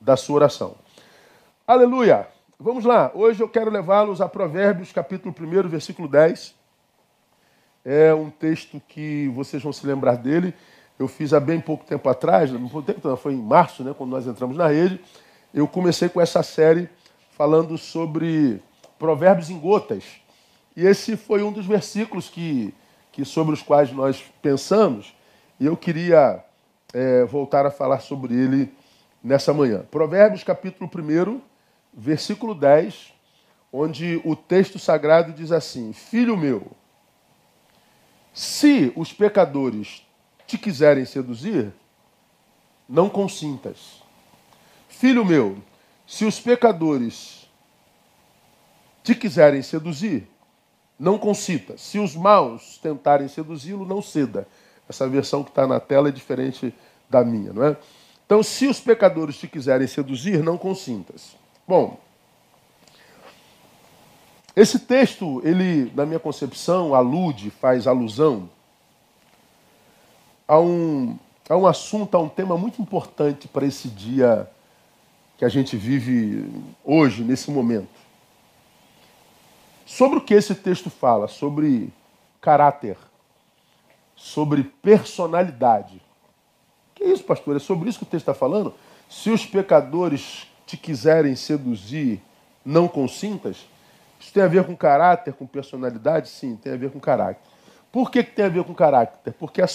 da sua oração. Aleluia! Vamos lá, hoje eu quero levá-los a Provérbios, capítulo 1, versículo 10. É um texto que vocês vão se lembrar dele. Eu fiz há bem pouco tempo atrás, foi em março, né, quando nós entramos na rede. Eu comecei com essa série falando sobre provérbios em gotas. E esse foi um dos versículos que, que sobre os quais nós pensamos. E eu queria é, voltar a falar sobre ele nessa manhã. Provérbios capítulo 1, versículo 10, onde o texto sagrado diz assim: Filho meu, se os pecadores te quiserem seduzir, não consintas. Filho meu, se os pecadores te quiserem seduzir, não consinta. Se os maus tentarem seduzi-lo, não ceda. Essa versão que está na tela é diferente da minha, não é? Então, se os pecadores te quiserem seduzir, não consintas. Bom, esse texto, ele, na minha concepção, alude, faz alusão a um, a um assunto, a um tema muito importante para esse dia que a gente vive hoje, nesse momento. Sobre o que esse texto fala? Sobre caráter, sobre personalidade. Que isso, pastor? É sobre isso que o texto está falando? Se os pecadores te quiserem seduzir, não consintas? Isso tem a ver com caráter, com personalidade? Sim, tem a ver com caráter. Por que, que tem a ver com caráter? Porque a,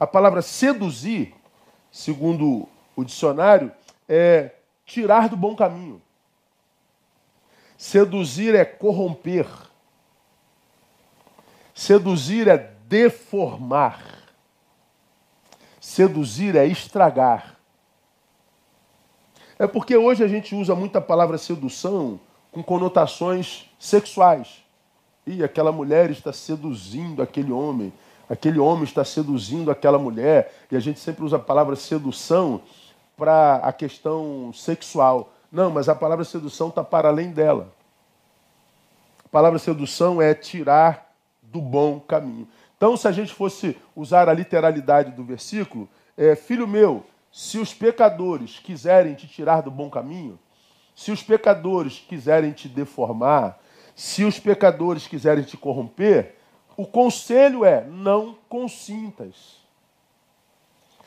a palavra seduzir, segundo o dicionário, é tirar do bom caminho. Seduzir é corromper. Seduzir é deformar. Seduzir é estragar. É porque hoje a gente usa muito a palavra sedução com conotações sexuais. E aquela mulher está seduzindo aquele homem, aquele homem está seduzindo aquela mulher, e a gente sempre usa a palavra sedução para a questão sexual. Não, mas a palavra sedução está para além dela. A palavra sedução é tirar do bom caminho. Então, se a gente fosse usar a literalidade do versículo, é, filho meu, se os pecadores quiserem te tirar do bom caminho, se os pecadores quiserem te deformar, se os pecadores quiserem te corromper, o conselho é: não consintas.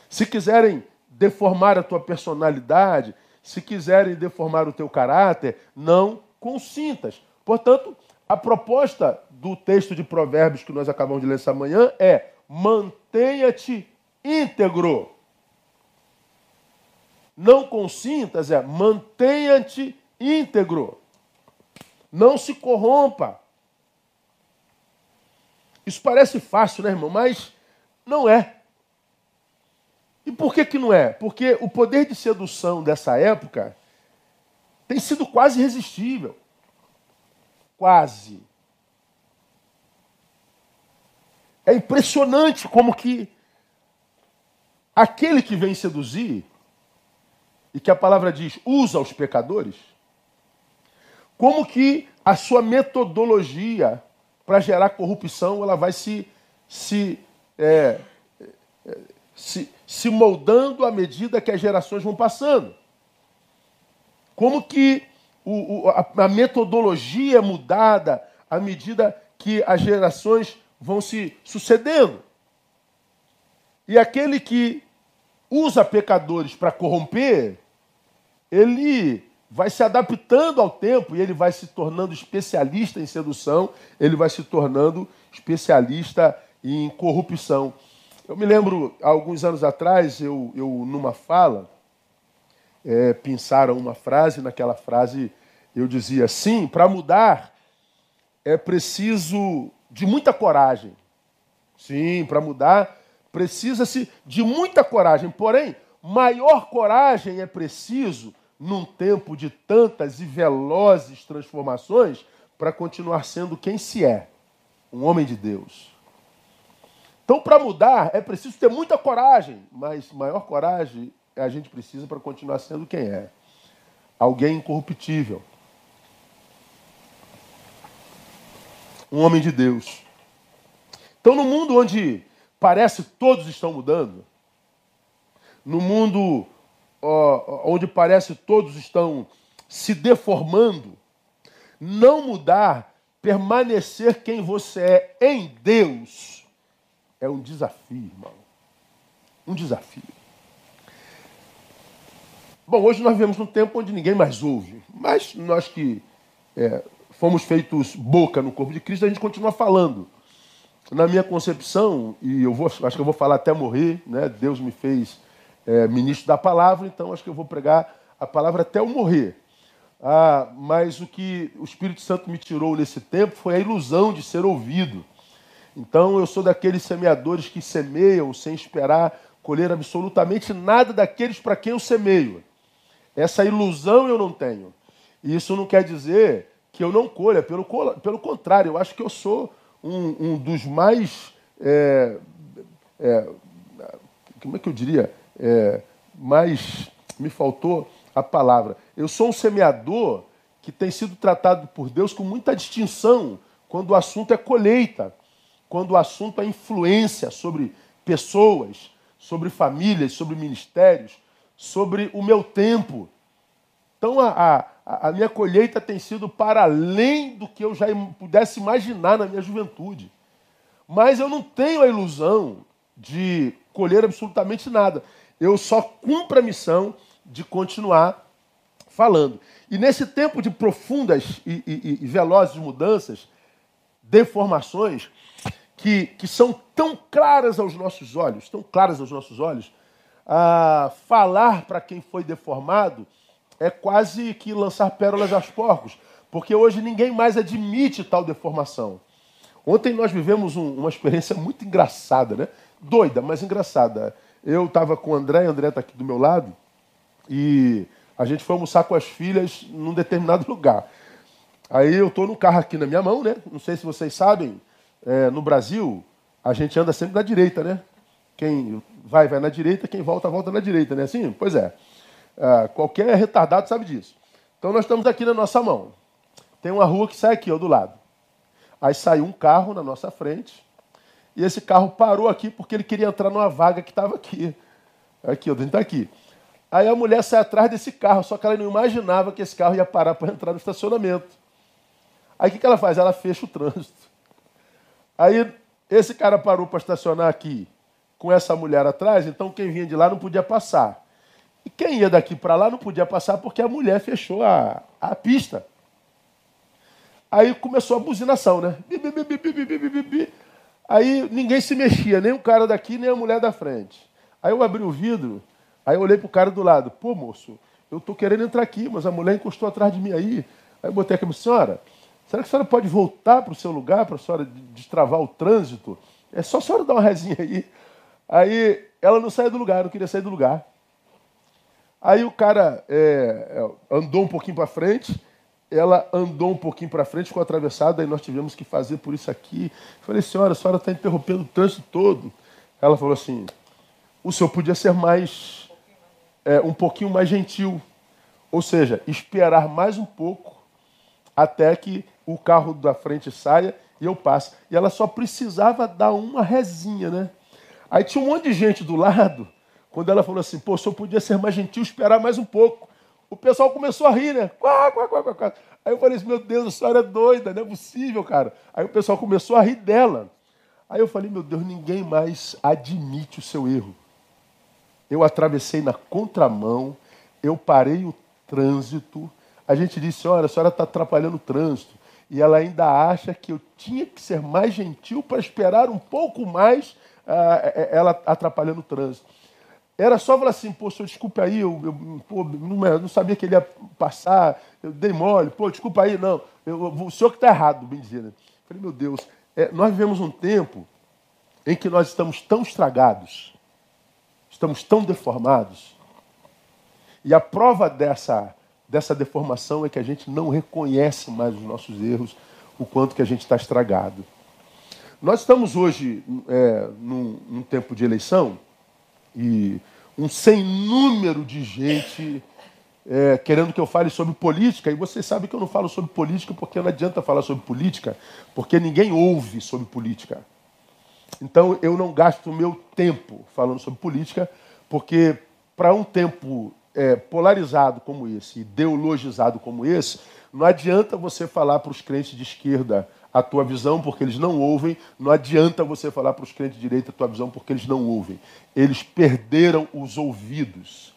Se quiserem deformar a tua personalidade, se quiserem deformar o teu caráter, não consintas. Portanto, a proposta do texto de Provérbios que nós acabamos de ler essa manhã é: mantenha-te íntegro. Não consintas, é mantenha-te íntegro. Não se corrompa. Isso parece fácil, né, irmão? Mas não é. E por que, que não é? Porque o poder de sedução dessa época tem sido quase irresistível. Quase. É impressionante como que aquele que vem seduzir, e que a palavra diz, usa os pecadores, como que a sua metodologia para gerar corrupção ela vai se, se, é, é, se, se moldando à medida que as gerações vão passando. Como que o, o, a, a metodologia é mudada à medida que as gerações vão se sucedendo. E aquele que usa pecadores para corromper, ele vai se adaptando ao tempo e ele vai se tornando especialista em sedução, ele vai se tornando especialista em corrupção. Eu me lembro, alguns anos atrás, eu, eu numa fala, é, pensaram uma frase, naquela frase eu dizia: sim, para mudar é preciso de muita coragem. Sim, para mudar precisa-se de muita coragem. Porém, maior coragem é preciso num tempo de tantas e velozes transformações para continuar sendo quem se é, um homem de Deus. Então, para mudar, é preciso ter muita coragem, mas maior coragem a gente precisa para continuar sendo quem é. Alguém incorruptível. Um homem de Deus. Então, no mundo onde parece todos estão mudando, no mundo onde parece todos estão se deformando, não mudar, permanecer quem você é em Deus, é um desafio, irmão. Um desafio. Bom, hoje nós vivemos num tempo onde ninguém mais ouve, mas nós que é, fomos feitos boca no corpo de Cristo, a gente continua falando. Na minha concepção, e eu vou, acho que eu vou falar até morrer, né? Deus me fez é, ministro da palavra, então acho que eu vou pregar a palavra até eu morrer. Ah, mas o que o Espírito Santo me tirou nesse tempo foi a ilusão de ser ouvido. Então eu sou daqueles semeadores que semeiam sem esperar colher absolutamente nada daqueles para quem eu semeio. Essa ilusão eu não tenho. E isso não quer dizer que eu não colha, pelo, pelo contrário, eu acho que eu sou um, um dos mais. É, é, como é que eu diria? É, mais. Me faltou a palavra. Eu sou um semeador que tem sido tratado por Deus com muita distinção quando o assunto é colheita, quando o assunto é influência sobre pessoas, sobre famílias, sobre ministérios, sobre o meu tempo. Então a, a, a minha colheita tem sido para além do que eu já pudesse imaginar na minha juventude. Mas eu não tenho a ilusão de colher absolutamente nada. Eu só cumpro a missão de continuar falando. E nesse tempo de profundas e, e, e velozes mudanças, deformações, que, que são tão claras aos nossos olhos, tão claras aos nossos olhos, a falar para quem foi deformado é quase que lançar pérolas aos porcos, porque hoje ninguém mais admite tal deformação. Ontem nós vivemos um, uma experiência muito engraçada, né? Doida, mas engraçada. Eu estava com o André, o André está aqui do meu lado, e a gente foi almoçar com as filhas num determinado lugar. Aí eu estou no carro aqui na minha mão, né? Não sei se vocês sabem, é, no Brasil a gente anda sempre na direita, né? Quem vai, vai na direita, quem volta, volta na direita, né? Assim? Pois é. Ah, qualquer retardado sabe disso. Então nós estamos aqui na nossa mão. Tem uma rua que sai aqui, ó, do lado. Aí saiu um carro na nossa frente. E esse carro parou aqui porque ele queria entrar numa vaga que estava aqui. Aqui, ó, dentro daqui. Aí a mulher sai atrás desse carro, só que ela não imaginava que esse carro ia parar para entrar no estacionamento. Aí o que, que ela faz? Ela fecha o trânsito. Aí esse cara parou para estacionar aqui com essa mulher atrás, então quem vinha de lá não podia passar. E quem ia daqui para lá não podia passar porque a mulher fechou a, a pista. Aí começou a buzinação, né? Bi, bi, bi, aí ninguém se mexia, nem o cara daqui, nem a mulher da frente. Aí eu abri o vidro, aí eu olhei pro cara do lado. Pô, moço, eu tô querendo entrar aqui, mas a mulher encostou atrás de mim aí. Aí eu botei aqui, senhora, será que a senhora pode voltar para o seu lugar para a senhora destravar o trânsito? É só a senhora dar uma resinha aí. Aí ela não saiu do lugar, não queria sair do lugar. Aí o cara é, é andou um pouquinho para frente, ela andou um pouquinho para frente, ficou atravessada, aí nós tivemos que fazer por isso aqui. falei, senhora, a senhora está interrompendo o trânsito todo. Ela falou assim: o senhor podia ser mais, é, um pouquinho mais gentil. Ou seja, esperar mais um pouco até que o carro da frente saia e eu passe. E ela só precisava dar uma resinha, né? Aí tinha um monte de gente do lado, quando ela falou assim, pô, senhor podia ser mais gentil, esperar mais um pouco. O pessoal começou a rir, né? Quá, quá, quá, quá. Aí eu falei assim, meu Deus, a senhora é doida, não é possível, cara. Aí o pessoal começou a rir dela. Aí eu falei, meu Deus, ninguém mais admite o seu erro. Eu atravessei na contramão, eu parei o trânsito. A gente disse, olha, a senhora está atrapalhando o trânsito. E ela ainda acha que eu tinha que ser mais gentil para esperar um pouco mais uh, ela atrapalhando o trânsito. Era só falar assim, pô, senhor, desculpa aí, eu, eu pô, não, não, sabia que ele ia passar, eu dei mole, pô, desculpa aí, não, eu, o senhor que está errado, bem dizer. Né? Falei, meu Deus, é, nós vivemos um tempo em que nós estamos tão estragados, estamos tão deformados, e a prova dessa, dessa deformação é que a gente não reconhece mais os nossos erros, o quanto que a gente está estragado. Nós estamos hoje é, num, num tempo de eleição, e um sem número de gente é, querendo que eu fale sobre política, e você sabe que eu não falo sobre política porque não adianta falar sobre política, porque ninguém ouve sobre política. Então eu não gasto o meu tempo falando sobre política, porque para um tempo é, polarizado como esse, ideologizado como esse, não adianta você falar para os crentes de esquerda a tua visão porque eles não ouvem, não adianta você falar para os crentes de direita a tua visão porque eles não ouvem. Eles perderam os ouvidos.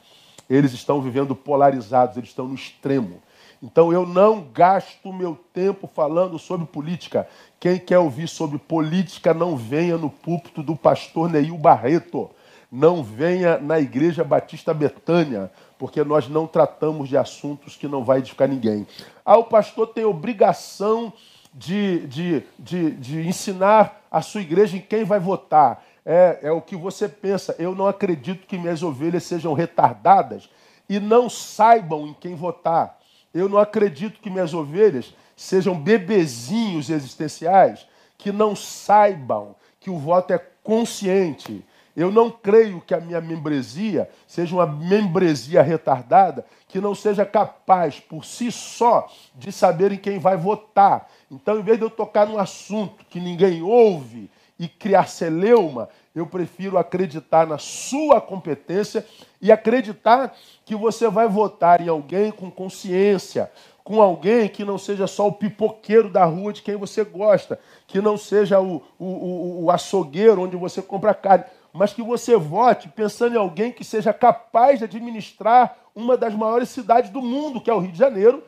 Eles estão vivendo polarizados, eles estão no extremo. Então eu não gasto meu tempo falando sobre política. Quem quer ouvir sobre política, não venha no púlpito do pastor Neil Barreto. Não venha na Igreja Batista Betânia, porque nós não tratamos de assuntos que não vai edificar ninguém. Ah, o pastor tem obrigação de, de, de, de ensinar a sua igreja em quem vai votar. É, é o que você pensa. Eu não acredito que minhas ovelhas sejam retardadas e não saibam em quem votar. Eu não acredito que minhas ovelhas sejam bebezinhos existenciais que não saibam que o voto é consciente. Eu não creio que a minha membresia seja uma membresia retardada que não seja capaz por si só de saber em quem vai votar. Então, em vez de eu tocar num assunto que ninguém ouve e criar celeuma, eu prefiro acreditar na sua competência e acreditar que você vai votar em alguém com consciência, com alguém que não seja só o pipoqueiro da rua de quem você gosta, que não seja o, o, o, o açougueiro onde você compra carne, mas que você vote pensando em alguém que seja capaz de administrar uma das maiores cidades do mundo, que é o Rio de Janeiro,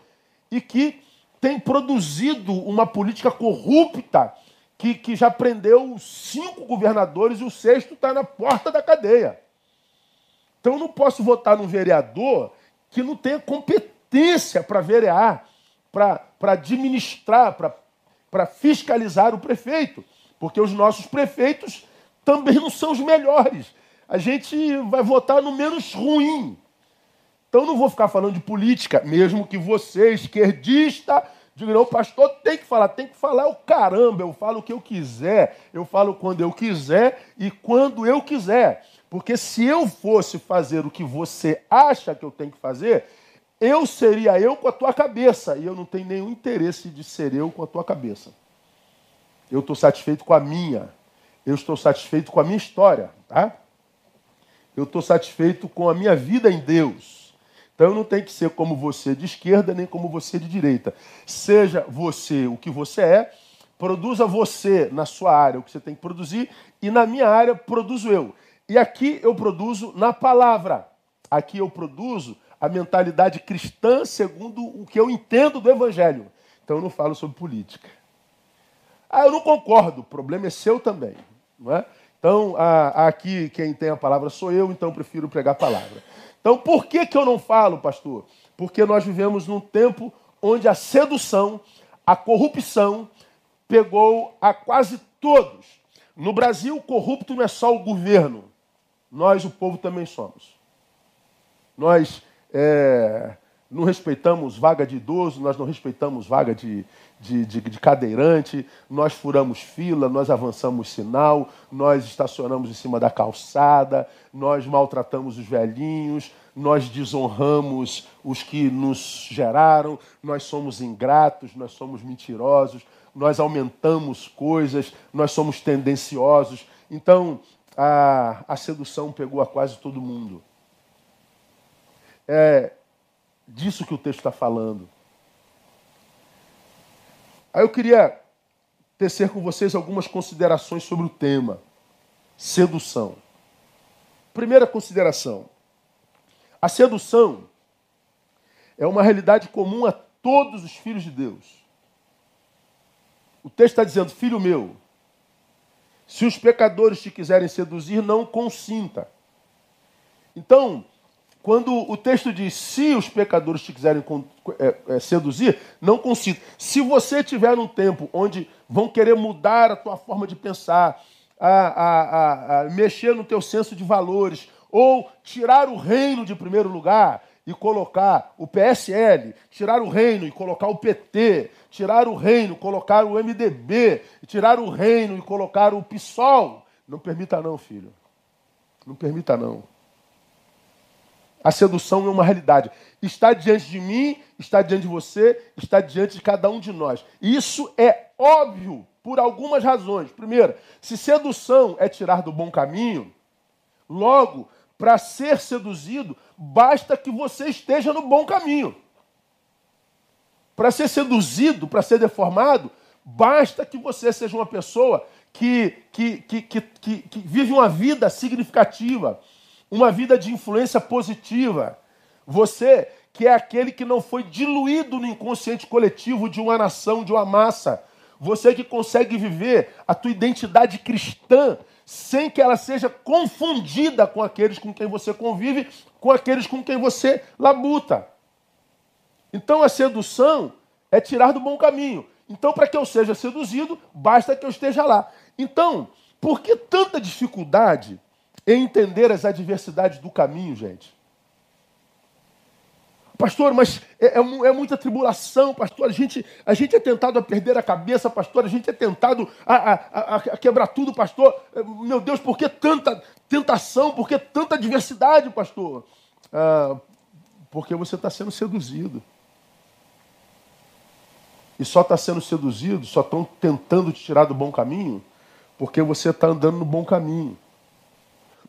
e que tem produzido uma política corrupta que, que já prendeu cinco governadores e o sexto está na porta da cadeia. Então eu não posso votar num vereador que não tenha competência para verear, para administrar, para fiscalizar o prefeito. Porque os nossos prefeitos também não são os melhores. A gente vai votar no menos ruim. Então não vou ficar falando de política, mesmo que você, esquerdista, diga, não, pastor tem que falar, tem que falar o caramba, eu falo o que eu quiser, eu falo quando eu quiser e quando eu quiser. Porque se eu fosse fazer o que você acha que eu tenho que fazer, eu seria eu com a tua cabeça. E eu não tenho nenhum interesse de ser eu com a tua cabeça. Eu estou satisfeito com a minha. Eu estou satisfeito com a minha história. Tá? Eu estou satisfeito com a minha vida em Deus. Então eu não tenho que ser como você de esquerda, nem como você de direita. Seja você o que você é, produza você na sua área o que você tem que produzir, e na minha área produzo eu. E aqui eu produzo na palavra. Aqui eu produzo a mentalidade cristã segundo o que eu entendo do Evangelho. Então eu não falo sobre política. Ah, eu não concordo, o problema é seu também. Não é? Então, aqui quem tem a palavra sou eu, então prefiro pregar a palavra. Então, por que, que eu não falo, pastor? Porque nós vivemos num tempo onde a sedução, a corrupção, pegou a quase todos. No Brasil, corrupto não é só o governo, nós, o povo, também somos. Nós é, não respeitamos vaga de idoso, nós não respeitamos vaga de, de, de, de, cadeirante, nós furamos fila, nós avançamos sinal, nós estacionamos em cima da calçada, nós maltratamos os velhinhos, nós desonramos os que nos geraram, nós somos ingratos, nós somos mentirosos, nós aumentamos coisas, nós somos tendenciosos. Então, a, a sedução pegou a quase todo mundo. É disso que o texto está falando. Aí eu queria tecer com vocês algumas considerações sobre o tema: sedução. Primeira consideração: a sedução é uma realidade comum a todos os filhos de Deus. O texto está dizendo: Filho meu, se os pecadores te quiserem seduzir, não consinta. Então, quando o texto diz se os pecadores te quiserem é, é, seduzir, não consinta. Se você tiver um tempo onde vão querer mudar a tua forma de pensar, a, a, a, a mexer no teu senso de valores, ou tirar o reino de primeiro lugar, e colocar o PSL, tirar o reino e colocar o PT, tirar o reino, colocar o MDB, tirar o reino e colocar o PSOL. Não permita não, filho. Não permita não. A sedução é uma realidade. Está diante de mim, está diante de você, está diante de cada um de nós. Isso é óbvio por algumas razões. Primeiro, se sedução é tirar do bom caminho, logo para ser seduzido, basta que você esteja no bom caminho. Para ser seduzido, para ser deformado, basta que você seja uma pessoa que, que, que, que, que, vive uma vida significativa, uma vida de influência positiva. Você que é aquele que não foi diluído no inconsciente coletivo de uma nação, de uma massa. Você que consegue viver a tua identidade cristã sem que ela seja confundida com aqueles com quem você convive, com aqueles com quem você labuta. Então a sedução é tirar do bom caminho. Então, para que eu seja seduzido, basta que eu esteja lá. Então, por que tanta dificuldade entender as adversidades do caminho, gente? Pastor, mas é, é, é, muita tribulação, pastor. A gente, a gente é tentado a perder a cabeça, pastor. A gente é tentado a, a, a quebrar tudo, pastor. É, meu Deus, por que tanta tentação? Por que tanta adversidade, pastor? Ah, porque você está sendo seduzido. E só está sendo seduzido, só estão tentando te tirar do bom caminho, porque você está andando no bom caminho.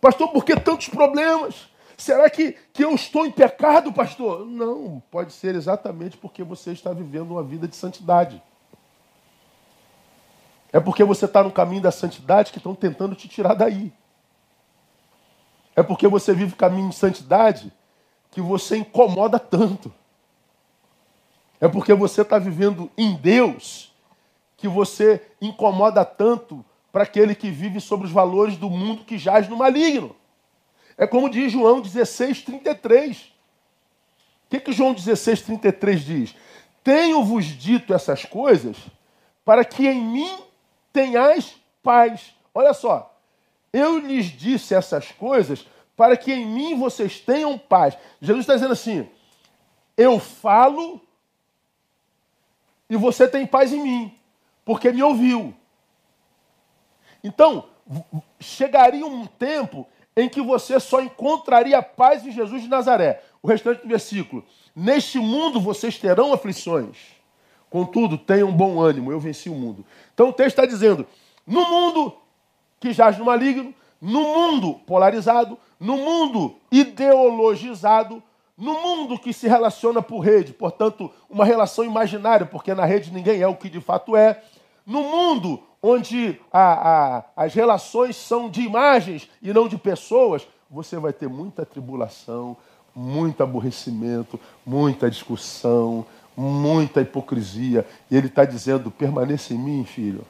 Pastor, por que tantos problemas? Será que, que eu estou em pecado, pastor? Não, pode ser exatamente porque você está vivendo uma vida de santidade. É porque você está no caminho da santidade que estão tentando te tirar daí. É porque você vive o caminho de santidade que você incomoda tanto. É porque você está vivendo em Deus que você incomoda tanto para aquele que vive sobre os valores do mundo que jaz no maligno. É como diz João 16, 33. O que, que João 16, 33 diz? Tenho-vos dito essas coisas para que em mim tenhais paz. Olha só, eu lhes disse essas coisas para que em mim vocês tenham paz. Jesus está dizendo assim: eu falo e você tem paz em mim, porque me ouviu. Então, chegaria um tempo em que você só encontraria paz em Jesus de Nazaré. O restante do versículo. Neste mundo vocês terão aflições. Contudo, tenham bom ânimo, eu venci o mundo. Então o texto está dizendo: no mundo que jaz no maligno, no mundo polarizado, no mundo ideologizado, no mundo que se relaciona por rede, portanto, uma relação imaginária, porque na rede ninguém é o que de fato é, no mundo onde a, a, as relações são de imagens e não de pessoas, você vai ter muita tribulação, muito aborrecimento, muita discussão, muita hipocrisia. E ele está dizendo: permaneça em mim, filho,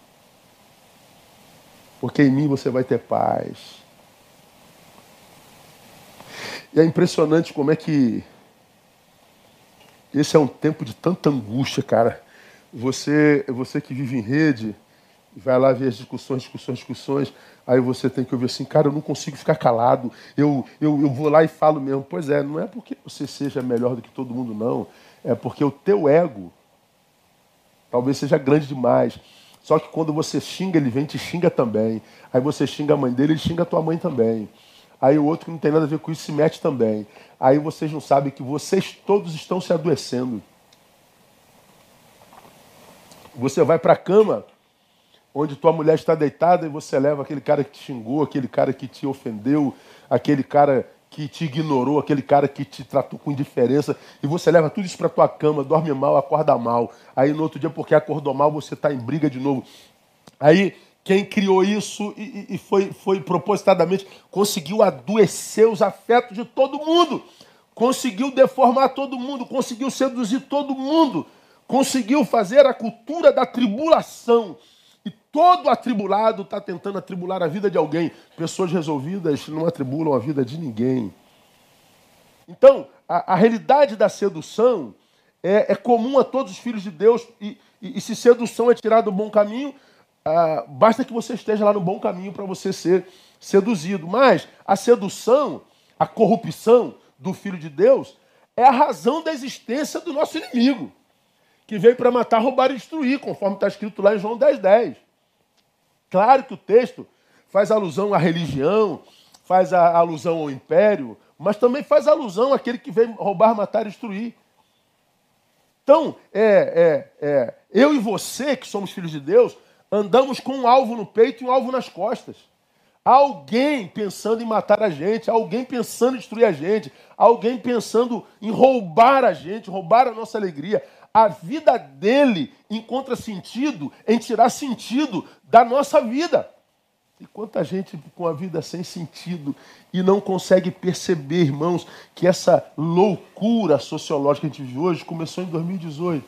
porque em mim você vai ter paz. E é impressionante como é que esse é um tempo de tanta angústia, cara. Você, você que vive em rede, vai lá ver as discussões, discussões, discussões, aí você tem que ouvir assim, cara, eu não consigo ficar calado, eu, eu, eu vou lá e falo mesmo. Pois é, não é porque você seja melhor do que todo mundo, não. É porque o teu ego talvez seja grande demais. Só que quando você xinga, ele vem e te xinga também. Aí você xinga a mãe dele, ele xinga a tua mãe também. Aí o outro que não tem nada a ver com isso se mete também. Aí vocês não sabem que vocês todos estão se adoecendo. Você vai para a cama onde tua mulher está deitada e você leva aquele cara que te xingou, aquele cara que te ofendeu, aquele cara que te ignorou, aquele cara que te tratou com indiferença, e você leva tudo isso para tua cama, dorme mal, acorda mal. Aí no outro dia, porque acordou mal, você está em briga de novo. Aí quem criou isso e, e foi, foi propositadamente, conseguiu adoecer os afetos de todo mundo, conseguiu deformar todo mundo, conseguiu seduzir todo mundo, conseguiu fazer a cultura da tribulação Todo atribulado está tentando atribular a vida de alguém. Pessoas resolvidas não atribulam a vida de ninguém. Então, a, a realidade da sedução é, é, comum a todos os filhos de Deus. E, e, e se sedução é tirar do bom caminho, ah, basta que você esteja lá no bom caminho para você ser seduzido. Mas a sedução, a corrupção do filho de Deus, é a razão da existência do nosso inimigo, que veio para matar, roubar e destruir, conforme está escrito lá em João 10, 10. Claro que o texto faz alusão à religião, faz alusão ao império, mas também faz alusão àquele que vem roubar, matar e destruir. Então, é, é, é, eu e você, que somos filhos de Deus, andamos com um alvo no peito e um alvo nas costas. alguém pensando em matar a gente, alguém pensando em destruir a gente, alguém pensando em roubar a gente, roubar a nossa alegria. A vida dele encontra sentido em tirar sentido da nossa vida. E quanta gente com a vida sem sentido e não consegue perceber, irmãos, que essa loucura sociológica que a gente vive hoje começou em 2018.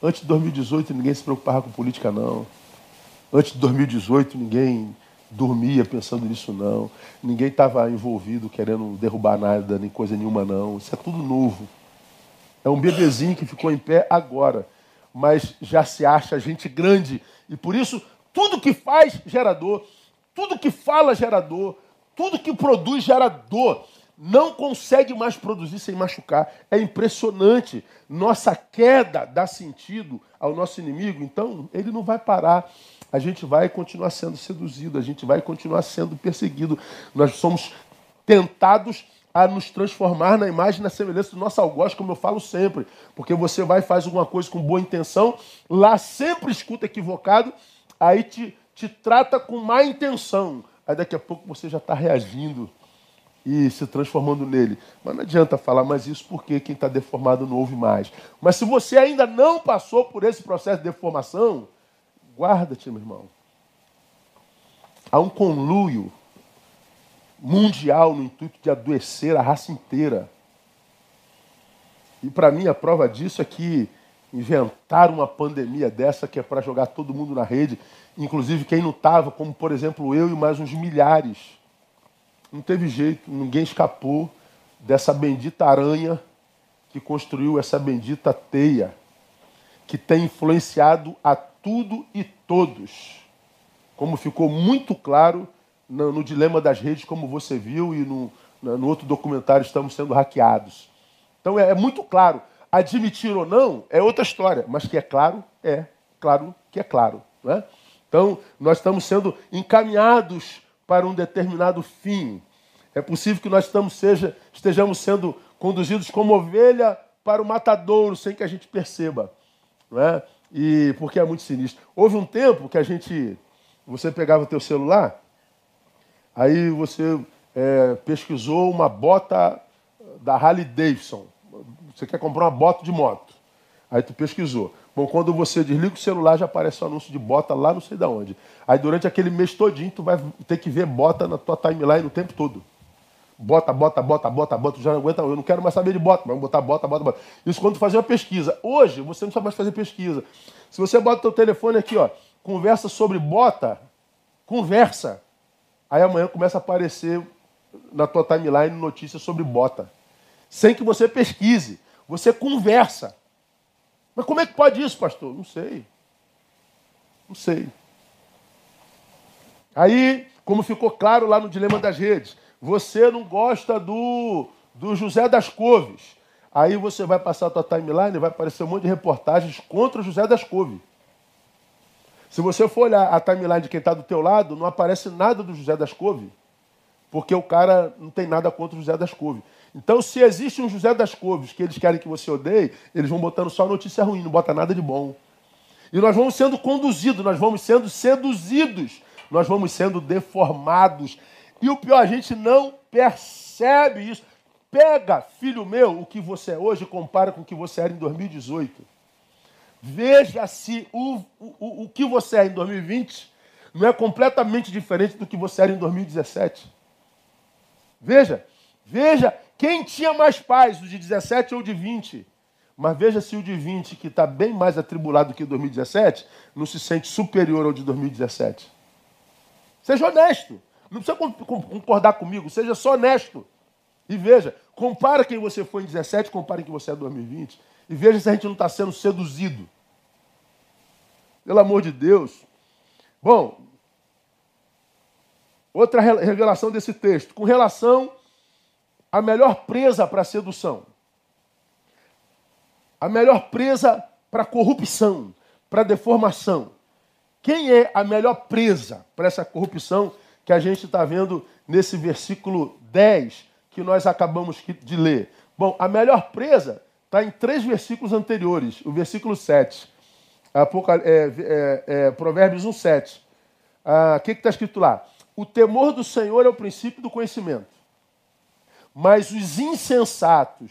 Antes de 2018 ninguém se preocupava com política, não. Antes de 2018 ninguém dormia pensando nisso, não. Ninguém estava envolvido querendo derrubar nada, nem coisa nenhuma, não. Isso é tudo novo. É um bebezinho que ficou em pé agora, mas já se acha gente grande. E por isso tudo que faz gera dor, tudo que fala gera dor, tudo que produz gera dor. Não consegue mais produzir sem machucar. É impressionante. Nossa queda dá sentido ao nosso inimigo, então ele não vai parar. A gente vai continuar sendo seduzido, a gente vai continuar sendo perseguido. Nós somos tentados a nos transformar na imagem e na semelhança do nosso algoz, como eu falo sempre. Porque você vai e faz alguma coisa com boa intenção, lá sempre escuta equivocado aí te, te trata com má intenção. Aí daqui a pouco você já está reagindo e se transformando nele. Mas não adianta falar mais isso porque quem está deformado não ouve mais. Mas se você ainda não passou por esse processo de deformação, guarda-te, meu irmão. Há um conluio mundial no intuito de adoecer a raça inteira. E para mim a prova disso é que inventaram uma pandemia dessa que é para jogar todo mundo na rede, inclusive quem não estava, como por exemplo eu e mais uns milhares. Não teve jeito, ninguém escapou dessa bendita aranha que construiu essa bendita teia, que tem influenciado a tudo e todos. Como ficou muito claro no, no dilema das redes, como você viu, e no, no outro documentário estamos sendo hackeados. Então é, é muito claro Admitir ou não é outra história, mas que é claro, é. Claro que é claro. Né? Então, nós estamos sendo encaminhados para um determinado fim. É possível que nós estamos, seja, estejamos sendo conduzidos como ovelha para o matadouro sem que a gente perceba. Não é? E porque é muito sinistro. Houve um tempo que a gente. Você pegava o teu celular, aí você é, pesquisou uma bota da Harley Davidson. Você quer comprar uma bota de moto. Aí tu pesquisou. Bom, quando você desliga o celular, já aparece o anúncio de bota lá não sei de onde. Aí durante aquele mês todinho, tu vai ter que ver bota na tua timeline o tempo todo. Bota, bota, bota, bota, bota, tu já não aguenta, eu não quero mais saber de bota, vamos botar bota, bota, bota. Isso quando tu fazer uma pesquisa. Hoje, você não sabe mais fazer pesquisa. Se você bota o teu telefone aqui, ó, conversa sobre bota, conversa. Aí amanhã começa a aparecer na tua timeline notícias sobre bota. Sem que você pesquise. Você conversa. Mas como é que pode isso, pastor? Não sei. Não sei. Aí, como ficou claro lá no Dilema das Redes, você não gosta do, do José das Couves. Aí você vai passar a tua timeline e vai aparecer um monte de reportagens contra o José das Couves. Se você for olhar a timeline de quem está do teu lado, não aparece nada do José das Couves. Porque o cara não tem nada contra o José das Couves. Então, se existe um José das Couves que eles querem que você odeie, eles vão botando só notícia ruim, não bota nada de bom. E nós vamos sendo conduzidos, nós vamos sendo seduzidos, nós vamos sendo deformados. E o pior, a gente não percebe isso. Pega, filho meu, o que você é hoje e compara com o que você era em 2018. Veja se o, o, o que você é em 2020 não é completamente diferente do que você era em 2017. Veja, veja quem tinha mais paz, o de 17 ou o de 20? Mas veja se o de 20, que está bem mais atribulado que o de 2017, não se sente superior ao de 2017. Seja honesto. Não precisa concordar comigo, seja só honesto. E veja, compara quem você foi em 17, compara quem você é em 2020. E veja se a gente não está sendo seduzido. Pelo amor de Deus. Bom, outra revelação desse texto. Com relação a melhor presa para a sedução, a melhor presa para a corrupção, para a deformação. Quem é a melhor presa para essa corrupção que a gente está vendo nesse versículo 10 que nós acabamos de ler? Bom, a melhor presa está em três versículos anteriores. O versículo 7, é, é, é, Provérbios 1, 7. Ah, o que está escrito lá? o temor do Senhor é o princípio do conhecimento. Mas os insensatos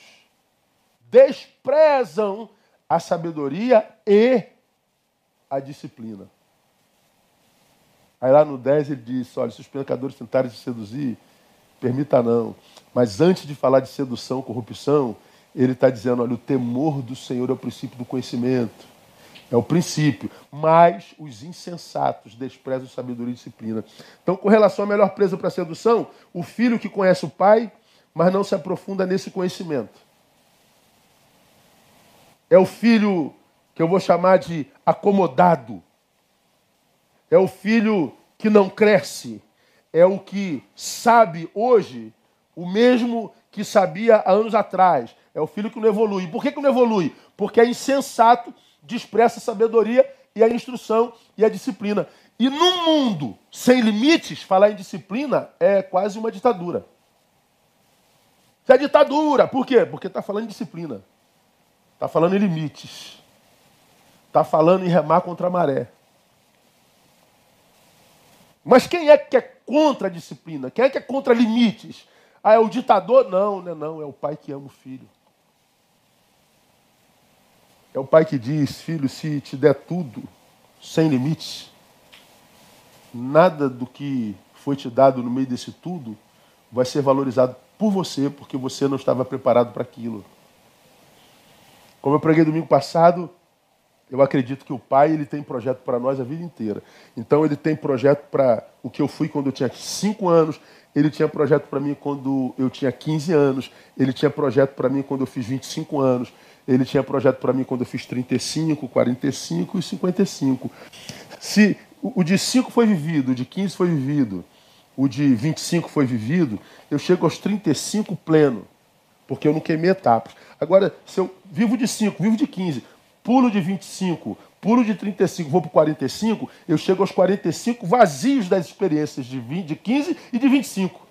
desprezam a sabedoria e a disciplina. Aí lá no 10 ele diz: olha, se os pecadores tentarem se seduzir, permita não. Mas antes de falar de sedução, corrupção, ele está dizendo: olha, o temor do Senhor é o princípio do conhecimento. É o princípio. Mas os insensatos desprezam sabedoria e disciplina. Então, com relação à melhor presa para sedução, o filho que conhece o pai, mas não se aprofunda nesse conhecimento. É o filho que eu vou chamar de acomodado. É o filho que não cresce. É o que sabe hoje o mesmo que sabia há anos atrás. É o filho que não evolui. Por que, que não evolui? Porque é insensato despreza a sabedoria e a instrução e a disciplina. E num mundo sem limites, falar em disciplina é quase uma ditadura. Isso é ditadura. Por quê? Porque está falando em disciplina. Está falando em limites. Está falando em remar contra a maré. Mas quem é que é contra a disciplina? Quem é que é contra limites? Ah, é o ditador? Não, não é não. É o pai que ama o filho. É o pai que diz: Filho, se te der tudo, sem limites, nada do que foi te dado no meio desse tudo vai ser valorizado por você, porque você não estava preparado para aquilo. Como eu preguei domingo passado, eu acredito que o pai ele tem projeto para nós a vida inteira. Então ele tem projeto para o que eu fui quando eu tinha 5 anos, ele tinha projeto para mim quando eu tinha 15 anos, ele tinha projeto para mim quando eu fiz 25 anos, ele tinha projeto para mim quando eu fiz 35, 45 e 55. Se o de 5 foi vivido, o de 15 foi vivido, o de 25 foi vivido, eu chego aos 35 pleno, porque eu não queimei etapas. Agora, se eu vivo de 5, vivo de 15, pulo de 25, pulo de 35, vou para 45, eu chego aos 45 vazios das experiências de, 20, de 15 e de 25.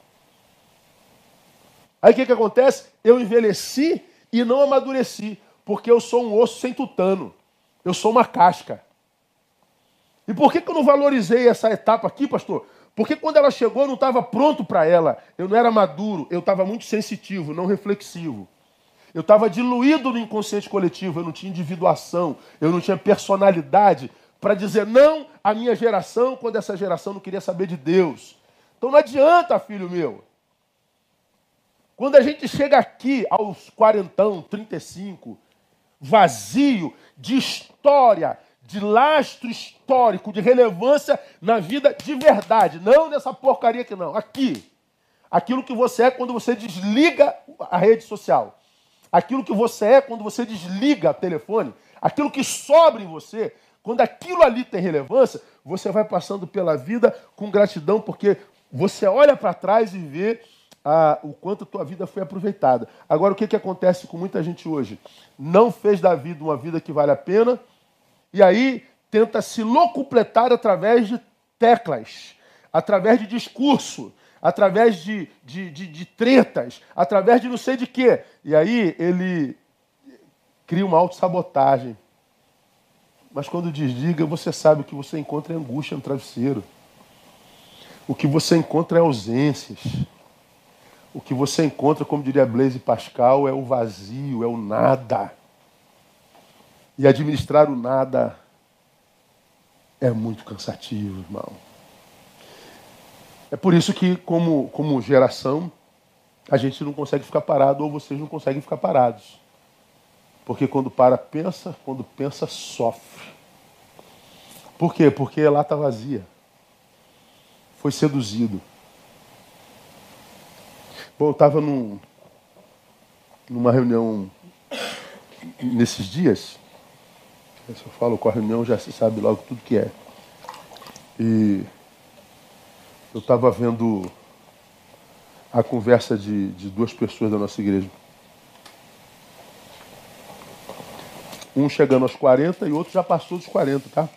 Aí o que, que acontece? Eu envelheci e não amadureci, porque eu sou um osso sem tutano. Eu sou uma casca. E por que, que eu não valorizei essa etapa aqui, pastor? Porque quando ela chegou, eu não estava pronto para ela. Eu não era maduro, eu estava muito sensitivo, não reflexivo. Eu estava diluído no inconsciente coletivo, eu não tinha individuação, eu não tinha personalidade para dizer não à minha geração quando essa geração não queria saber de Deus. Então não adianta, filho meu. Quando a gente chega aqui aos quarentão, 35, vazio de história, de lastro histórico, de relevância na vida de verdade, não nessa porcaria aqui não, aqui. Aquilo que você é quando você desliga a rede social. Aquilo que você é quando você desliga o telefone, aquilo que sobra em você, quando aquilo ali tem relevância, você vai passando pela vida com gratidão, porque você olha para trás e vê ah, o quanto a tua vida foi aproveitada. Agora, o que, que acontece com muita gente hoje? Não fez da vida uma vida que vale a pena, e aí tenta se locupletar através de teclas, através de discurso, através de, de, de, de tretas, através de não sei de quê. E aí ele cria uma autossabotagem. Mas quando desliga, você sabe que você encontra é angústia no travesseiro. O que você encontra é ausências. O que você encontra, como diria Blaise Pascal, é o vazio, é o nada. E administrar o nada é muito cansativo, irmão. É por isso que, como, como geração, a gente não consegue ficar parado ou vocês não conseguem ficar parados. Porque quando para, pensa, quando pensa, sofre. Por quê? Porque lá está vazia. Foi seduzido. Bom, eu estava num, numa reunião nesses dias. Se eu falo com a reunião, já se sabe logo tudo que é. E eu estava vendo a conversa de, de duas pessoas da nossa igreja. Um chegando aos 40 e outro já passou dos 40, tá?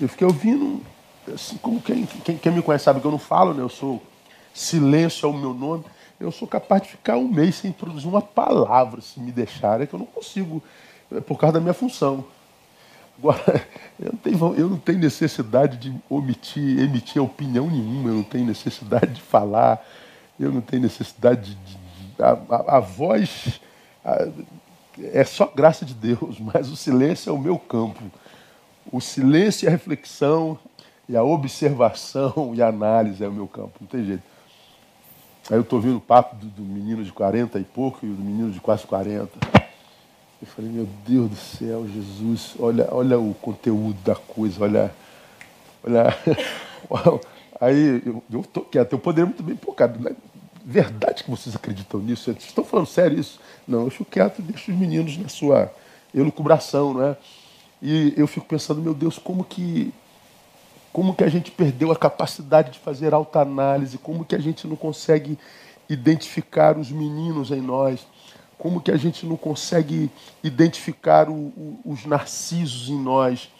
Eu fiquei ouvindo assim como quem, quem, quem, me conhece sabe que eu não falo, né? Eu sou silêncio é o meu nome. Eu sou capaz de ficar um mês sem produzir uma palavra, se me deixarem, é que eu não consigo, é por causa da minha função. Agora, eu não, tenho, eu não tenho necessidade de omitir, emitir opinião nenhuma, eu não tenho necessidade de falar, eu não tenho necessidade de. de a, a, a, voz a, é só graça de Deus, mas o silêncio é o meu campo. O silêncio e a reflexão, e a observação e a análise é o meu campo, não tem jeito. Aí eu estou ouvindo o papo do, do, menino de 40 e pouco e do menino de quase 40. Eu falei, meu Deus do céu, Jesus, olha, olha o conteúdo da coisa, olha. olha Aí eu estou quieto, eu poderia muito bem, pô, cara, é verdade que vocês acreditam nisso? Vocês estão falando sério isso? Não, eu fico quieto e deixo os meninos na sua elucubração, não é? E eu fico pensando, meu Deus, como que como que a gente perdeu a capacidade de fazer alta análise, como que a gente não consegue identificar os meninos em nós, como que a gente não consegue identificar o, o, os narcisos em nós,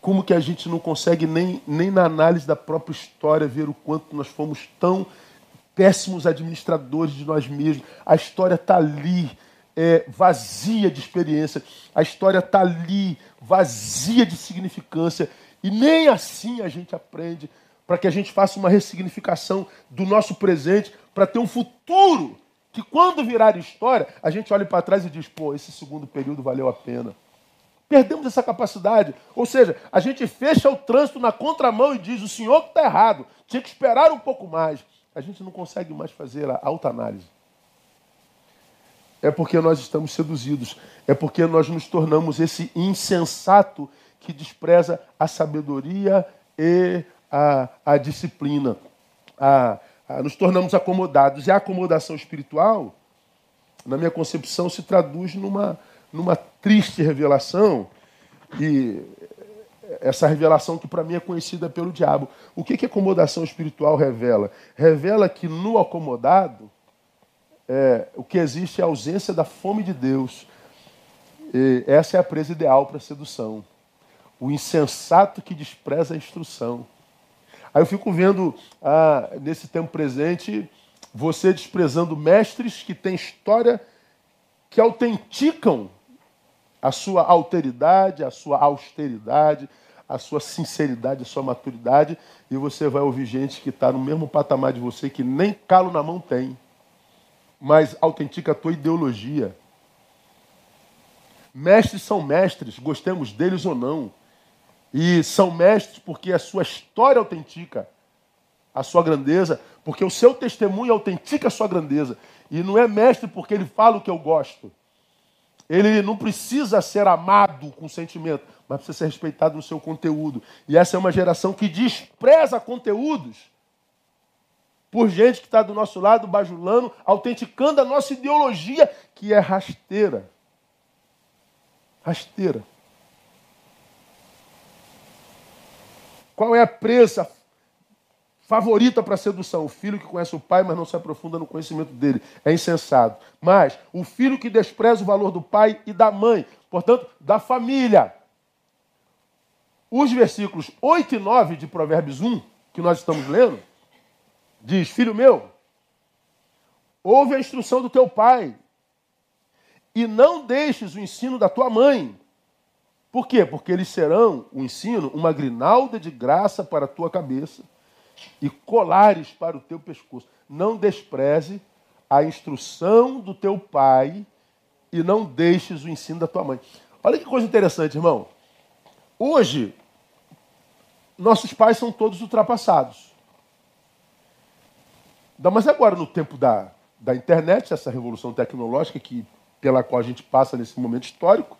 como que a gente não consegue nem, nem na análise da própria história ver o quanto nós fomos tão péssimos administradores de nós mesmos. A história está ali, é, vazia de experiência, a história está ali, vazia de significância. E nem assim a gente aprende para que a gente faça uma ressignificação do nosso presente para ter um futuro que quando virar história, a gente olhe para trás e diz, pô, esse segundo período valeu a pena. Perdemos essa capacidade. Ou seja, a gente fecha o trânsito na contramão e diz, o senhor que está errado, tinha que esperar um pouco mais. A gente não consegue mais fazer a alta análise. É porque nós estamos seduzidos. É porque nós nos tornamos esse insensato que despreza a sabedoria e a, a disciplina. A, a, nos tornamos acomodados. E a acomodação espiritual, na minha concepção, se traduz numa, numa triste revelação. E essa revelação que para mim é conhecida pelo diabo. O que, que acomodação espiritual revela? Revela que no acomodado é, o que existe é a ausência da fome de Deus. E essa é a presa ideal para a sedução o insensato que despreza a instrução. Aí eu fico vendo, ah, nesse tempo presente, você desprezando mestres que têm história que autenticam a sua alteridade, a sua austeridade, a sua sinceridade, a sua maturidade, e você vai ouvir gente que está no mesmo patamar de você, que nem calo na mão tem, mas autentica a tua ideologia. Mestres são mestres, gostemos deles ou não. E são mestres porque a sua história autentica a sua grandeza, porque o seu testemunho autentica a sua grandeza. E não é mestre porque ele fala o que eu gosto. Ele não precisa ser amado com sentimento, mas precisa ser respeitado no seu conteúdo. E essa é uma geração que despreza conteúdos por gente que está do nosso lado, bajulando, autenticando a nossa ideologia, que é rasteira. Rasteira. Qual é a presa favorita para sedução? O filho que conhece o pai, mas não se aprofunda no conhecimento dele. É insensato. Mas o filho que despreza o valor do pai e da mãe, portanto, da família. Os versículos 8 e 9 de Provérbios 1, que nós estamos lendo, diz: Filho meu, ouve a instrução do teu pai, e não deixes o ensino da tua mãe por quê? Porque eles serão, o ensino, uma grinalda de graça para a tua cabeça e colares para o teu pescoço. Não despreze a instrução do teu pai e não deixes o ensino da tua mãe. Olha que coisa interessante, irmão. Hoje, nossos pais são todos ultrapassados. Mas agora, no tempo da, da internet, essa revolução tecnológica que, pela qual a gente passa nesse momento histórico,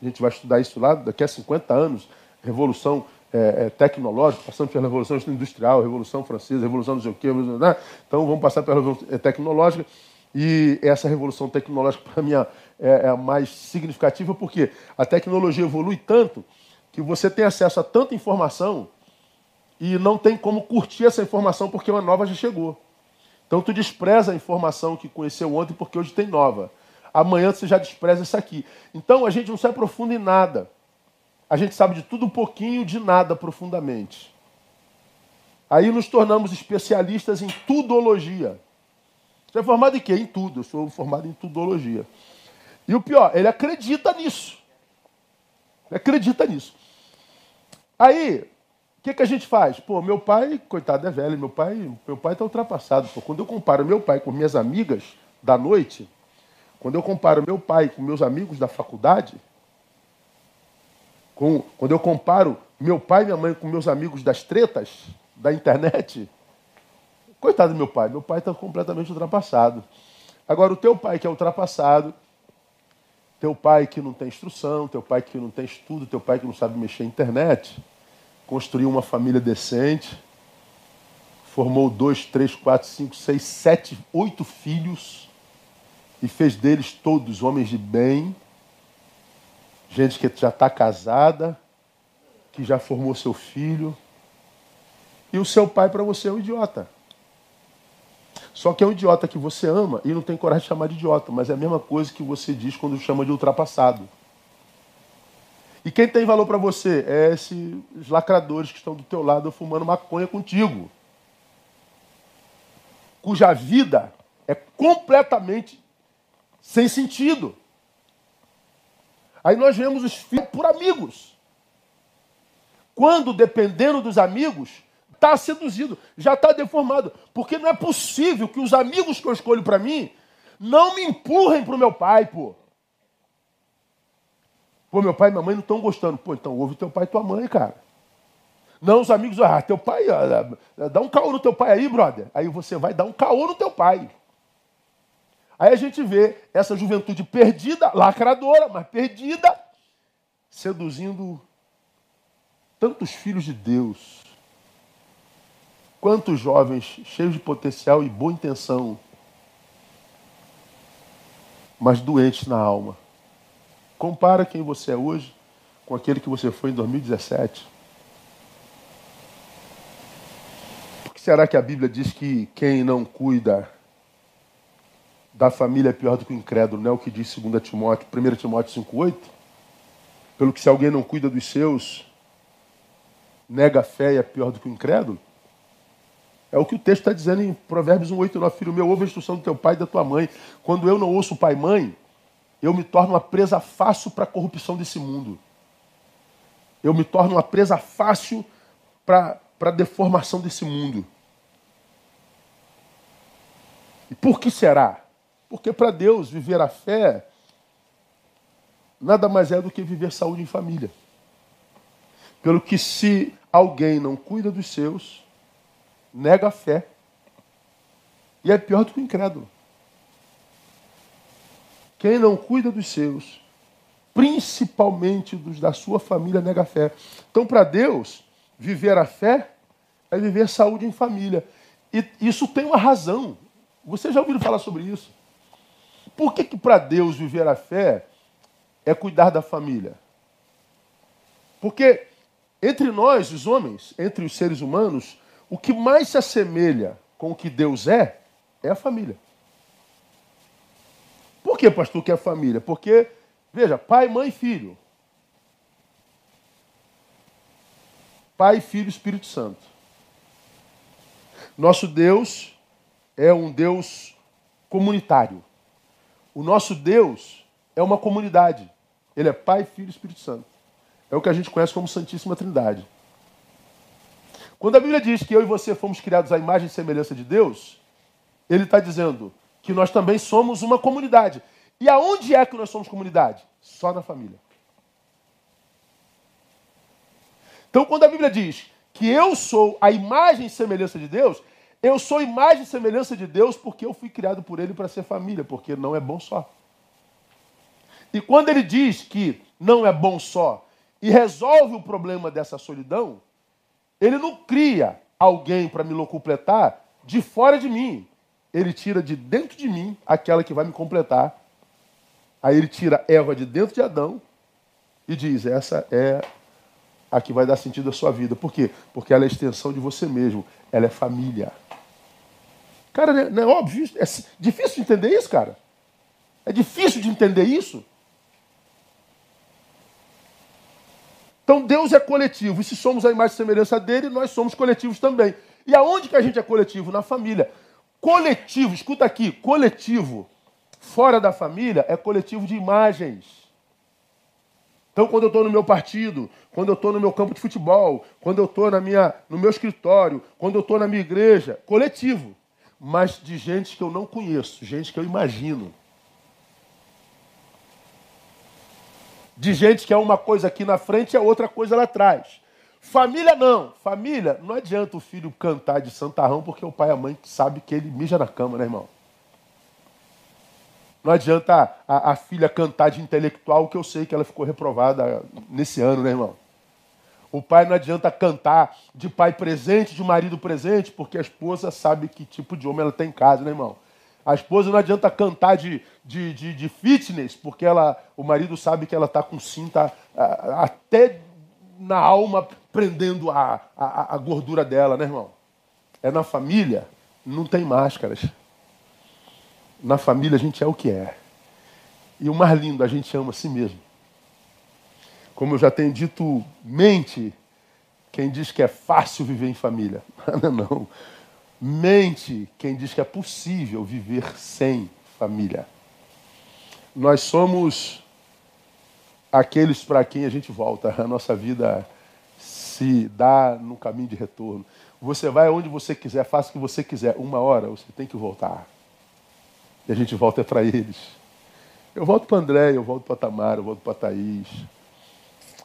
a gente vai estudar isso lá daqui a 50 anos, revolução é, é, tecnológica, passando pela revolução industrial, revolução francesa, revolução não sei o quê, né? então vamos passar pela revolução é, tecnológica. E essa revolução tecnológica, para mim, é, é a mais significativa, porque a tecnologia evolui tanto que você tem acesso a tanta informação e não tem como curtir essa informação porque uma nova já chegou. Então tu despreza a informação que conheceu ontem porque hoje tem nova amanhã você já despreza isso aqui. Então a gente não se aprofunda em nada. A gente sabe de tudo um pouquinho, de nada profundamente. Aí nos tornamos especialistas em tudologia. Você é formado em quê? Em tudo. Eu sou formado em tudologia. E o pior, ele acredita nisso. Acredita nisso. Aí, o que, que a gente faz? Pô, meu pai, coitado, é velho, meu pai meu pai está ultrapassado. Pô, quando eu comparo meu pai com minhas amigas da noite, quando eu comparo meu pai com meus amigos da faculdade, com, quando eu comparo meu pai e minha mãe com meus amigos das tretas da internet, coitado do meu pai, meu pai está completamente ultrapassado. Agora, o teu pai que é ultrapassado, teu pai que não tem instrução, teu pai que não tem estudo, teu pai que não sabe mexer na internet, construiu uma família decente, formou dois, três, quatro, cinco, seis, sete, oito filhos e fez deles todos homens de bem, gente que já está casada, que já formou seu filho. E o seu pai para você é um idiota. Só que é um idiota que você ama e não tem coragem de chamar de idiota, mas é a mesma coisa que você diz quando chama de ultrapassado. E quem tem valor para você é esses lacradores que estão do teu lado fumando maconha contigo. Cuja vida é completamente sem sentido. Aí nós vemos os filhos por amigos. Quando, dependendo dos amigos, está seduzido, já está deformado. Porque não é possível que os amigos que eu escolho para mim não me empurrem para o meu pai, pô. Pô, meu pai e minha mãe não estão gostando. Pô, então ouve teu pai e tua mãe, cara. Não, os amigos, ah, teu pai, ah, dá um caô no teu pai aí, brother. Aí você vai dar um caô no teu pai. Aí a gente vê essa juventude perdida, lacradora, mas perdida, seduzindo tantos filhos de Deus. Quantos jovens cheios de potencial e boa intenção, mas doentes na alma. Compara quem você é hoje com aquele que você foi em 2017. Por que será que a Bíblia diz que quem não cuida da família é pior do que o incrédulo? Não é o que diz 2 Timóteo, 1 Timóteo 5,8? Pelo que se alguém não cuida dos seus, nega a fé e é pior do que o incrédulo? É o que o texto está dizendo em Provérbios 1, 8 9. Filho meu, ouve a instrução do teu pai e da tua mãe. Quando eu não ouço o pai e mãe, eu me torno uma presa fácil para a corrupção desse mundo. Eu me torno uma presa fácil para a deformação desse mundo. E por que será? Porque para Deus viver a fé nada mais é do que viver saúde em família. Pelo que se alguém não cuida dos seus, nega a fé. E é pior do que o incrédulo. Quem não cuida dos seus, principalmente dos da sua família, nega a fé. Então, para Deus, viver a fé é viver saúde em família. E isso tem uma razão. Você já ouviu falar sobre isso? Por que, que para Deus viver a fé é cuidar da família? Porque entre nós, os homens, entre os seres humanos, o que mais se assemelha com o que Deus é, é a família. Por que, pastor, que é a família? Porque, veja, pai, mãe e filho. Pai, Filho e Espírito Santo. Nosso Deus é um Deus comunitário. O nosso Deus é uma comunidade. Ele é Pai, Filho e Espírito Santo. É o que a gente conhece como Santíssima Trindade. Quando a Bíblia diz que eu e você fomos criados à imagem e semelhança de Deus, ele está dizendo que nós também somos uma comunidade. E aonde é que nós somos comunidade? Só na família. Então, quando a Bíblia diz que eu sou a imagem e semelhança de Deus, eu sou imagem e semelhança de Deus porque eu fui criado por Ele para ser família, porque não é bom só. E quando ele diz que não é bom só e resolve o problema dessa solidão, ele não cria alguém para me locupletar de fora de mim. Ele tira de dentro de mim aquela que vai me completar. Aí ele tira Eva de dentro de Adão e diz: essa é a que vai dar sentido à sua vida. Por quê? Porque ela é extensão de você mesmo. Ela é família. Cara, não é, não é óbvio? É difícil de entender isso, cara. É difícil de entender isso. Então Deus é coletivo. E se somos a imagem e semelhança dele, nós somos coletivos também. E aonde que a gente é coletivo? Na família. Coletivo, escuta aqui, coletivo fora da família é coletivo de imagens. Então, quando eu estou no meu partido, quando eu estou no meu campo de futebol, quando eu estou no meu escritório, quando eu estou na minha igreja, coletivo, mas de gente que eu não conheço, gente que eu imagino. De gente que é uma coisa aqui na frente e é outra coisa lá atrás. Família não. Família, não adianta o filho cantar de santarrão porque o pai e a mãe sabe que ele mija na cama, né, irmão? Não adianta a, a, filha cantar de intelectual, que eu sei que ela ficou reprovada nesse ano, né, irmão? O pai não adianta cantar de pai presente, de marido presente, porque a esposa sabe que tipo de homem ela tem em casa, né, irmão? A esposa não adianta cantar de, de, de, de fitness, porque ela, o marido sabe que ela está com cinta até na alma prendendo a, a, a gordura dela, né, irmão? É na família, não tem máscaras. Na família a gente é o que é. E o mais lindo, a gente ama a si mesmo. Como eu já tenho dito, mente quem diz que é fácil viver em família. Não, não. Mente quem diz que é possível viver sem família. Nós somos aqueles para quem a gente volta. A nossa vida se dá no caminho de retorno. Você vai onde você quiser, faça o que você quiser. Uma hora você tem que voltar. E a gente volta para eles. Eu volto para André, eu volto para Tamara, eu volto para Thaís.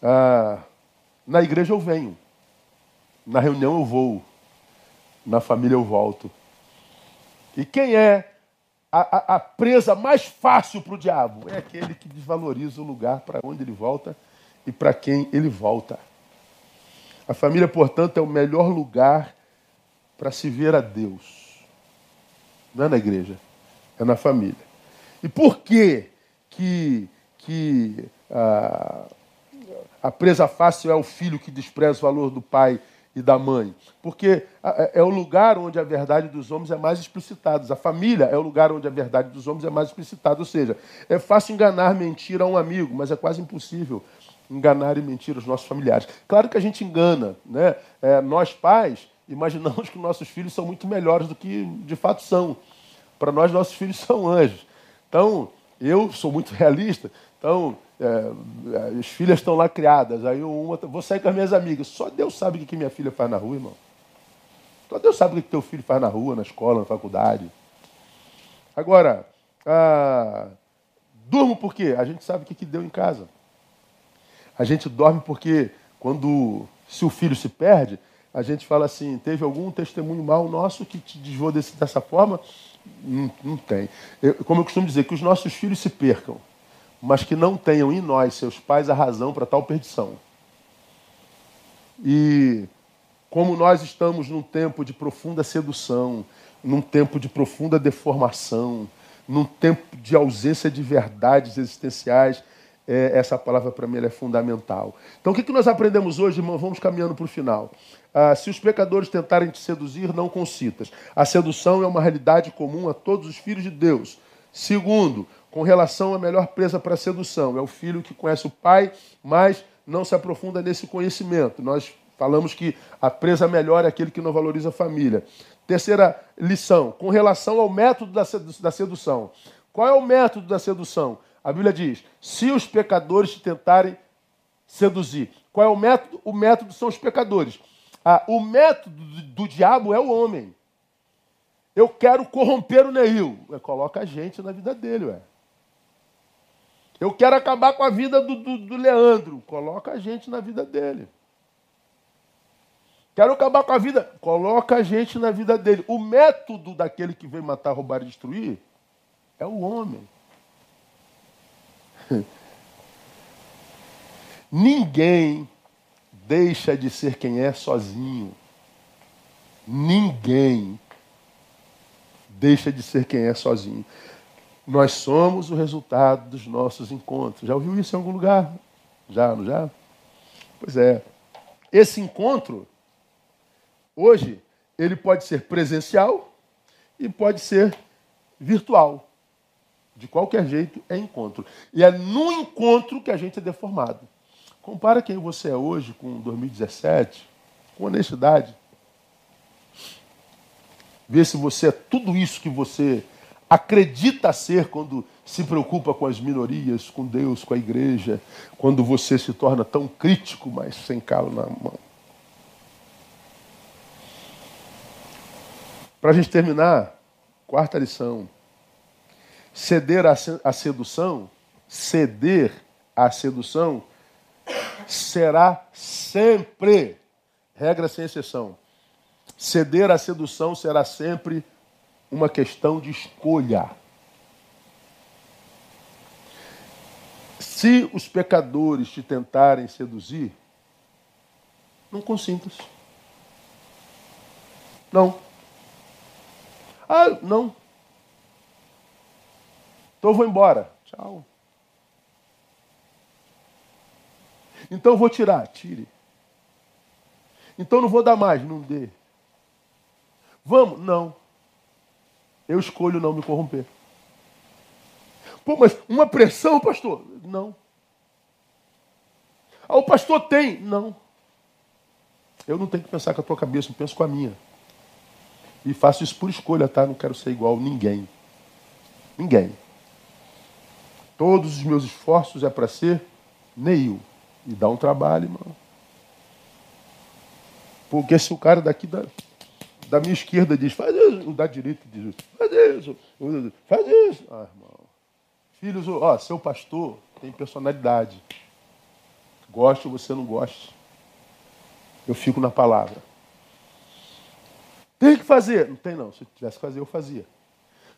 Ah, na igreja eu venho. Na reunião eu vou. Na família eu volto. E quem é a, a, a presa mais fácil para o diabo? É aquele que desvaloriza o lugar para onde ele volta e para quem ele volta. A família, portanto, é o melhor lugar para se ver a Deus. Não é na igreja é na família. E por que que, que a, a presa fácil é o filho que despreza o valor do pai e da mãe? Porque é o lugar onde a verdade dos homens é mais explicitada. A família é o lugar onde a verdade dos homens é mais explicitada. Ou seja, é fácil enganar, mentir a um amigo, mas é quase impossível enganar e mentir os nossos familiares. Claro que a gente engana, né? É, nós pais imaginamos que nossos filhos são muito melhores do que de fato são. Para nós, nossos filhos são anjos. Então, eu sou muito realista. Então, é, as filhas estão lá criadas. Aí uma, vou sair com as minhas amigas. Só Deus sabe o que minha filha faz na rua, irmão. Só Deus sabe o que teu filho faz na rua, na escola, na faculdade. Agora, ah, durmo por quê? A gente sabe o que, que deu em casa. A gente dorme porque quando se o filho se perde, a gente fala assim, teve algum testemunho mal nosso que te desvou desse, dessa forma? Não, não tem. Eu, como eu costumo dizer, que os nossos filhos se percam, mas que não tenham em nós, seus pais, a razão para tal perdição. E como nós estamos num tempo de profunda sedução, num tempo de profunda deformação, num tempo de ausência de verdades existenciais, é, essa palavra para mim é fundamental. Então, o que, que nós aprendemos hoje, irmão? Vamos caminhando para o final. Ah, se os pecadores tentarem te seduzir, não concitas. A sedução é uma realidade comum a todos os filhos de Deus. Segundo, com relação à melhor presa para sedução, é o filho que conhece o pai, mas não se aprofunda nesse conhecimento. Nós falamos que a presa melhor é aquele que não valoriza a família. Terceira lição, com relação ao método da sedução. Qual é o método da sedução? A Bíblia diz: se os pecadores te tentarem seduzir. Qual é o método? O método são os pecadores. Ah, o método do diabo é o homem. Eu quero corromper o Neil. Coloca a gente na vida dele, ué. Eu quero acabar com a vida do, do, do Leandro. Coloca a gente na vida dele. Quero acabar com a vida. Coloca a gente na vida dele. O método daquele que vem matar, roubar e destruir é o homem. Ninguém deixa de ser quem é sozinho. Ninguém deixa de ser quem é sozinho. Nós somos o resultado dos nossos encontros. Já ouviu isso em algum lugar? Já, não já? Pois é. Esse encontro, hoje, ele pode ser presencial e pode ser virtual. De qualquer jeito, é encontro. E é no encontro que a gente é deformado. Compara quem você é hoje com 2017, com honestidade. Vê se você é tudo isso que você acredita ser quando se preocupa com as minorias, com Deus, com a igreja, quando você se torna tão crítico, mas sem calo na mão. Para a gente terminar, quarta lição. Ceder à sedução, ceder à sedução, será sempre, regra sem exceção, ceder à sedução será sempre uma questão de escolha. Se os pecadores te tentarem seduzir, não consintas. Não. Ah, não. Então eu vou embora. Tchau. Então eu vou tirar. Tire. Então não vou dar mais. Não dê. Vamos? Não. Eu escolho não me corromper. Pô, mas uma pressão, pastor? Não. Ah, o pastor tem? Não. Eu não tenho que pensar com a tua cabeça, eu penso com a minha. E faço isso por escolha, tá? Não quero ser igual a ninguém. Ninguém. Todos os meus esforços é para ser Neil. E dá um trabalho, irmão. Porque se o cara daqui da, da minha esquerda diz, faz isso, o da direita diz, faz isso, faz isso. Ah, irmão. Filhos, ó, seu pastor tem personalidade. Goste ou você não goste. Eu fico na palavra. Tem que fazer? Não tem não. Se eu tivesse que fazer, eu fazia.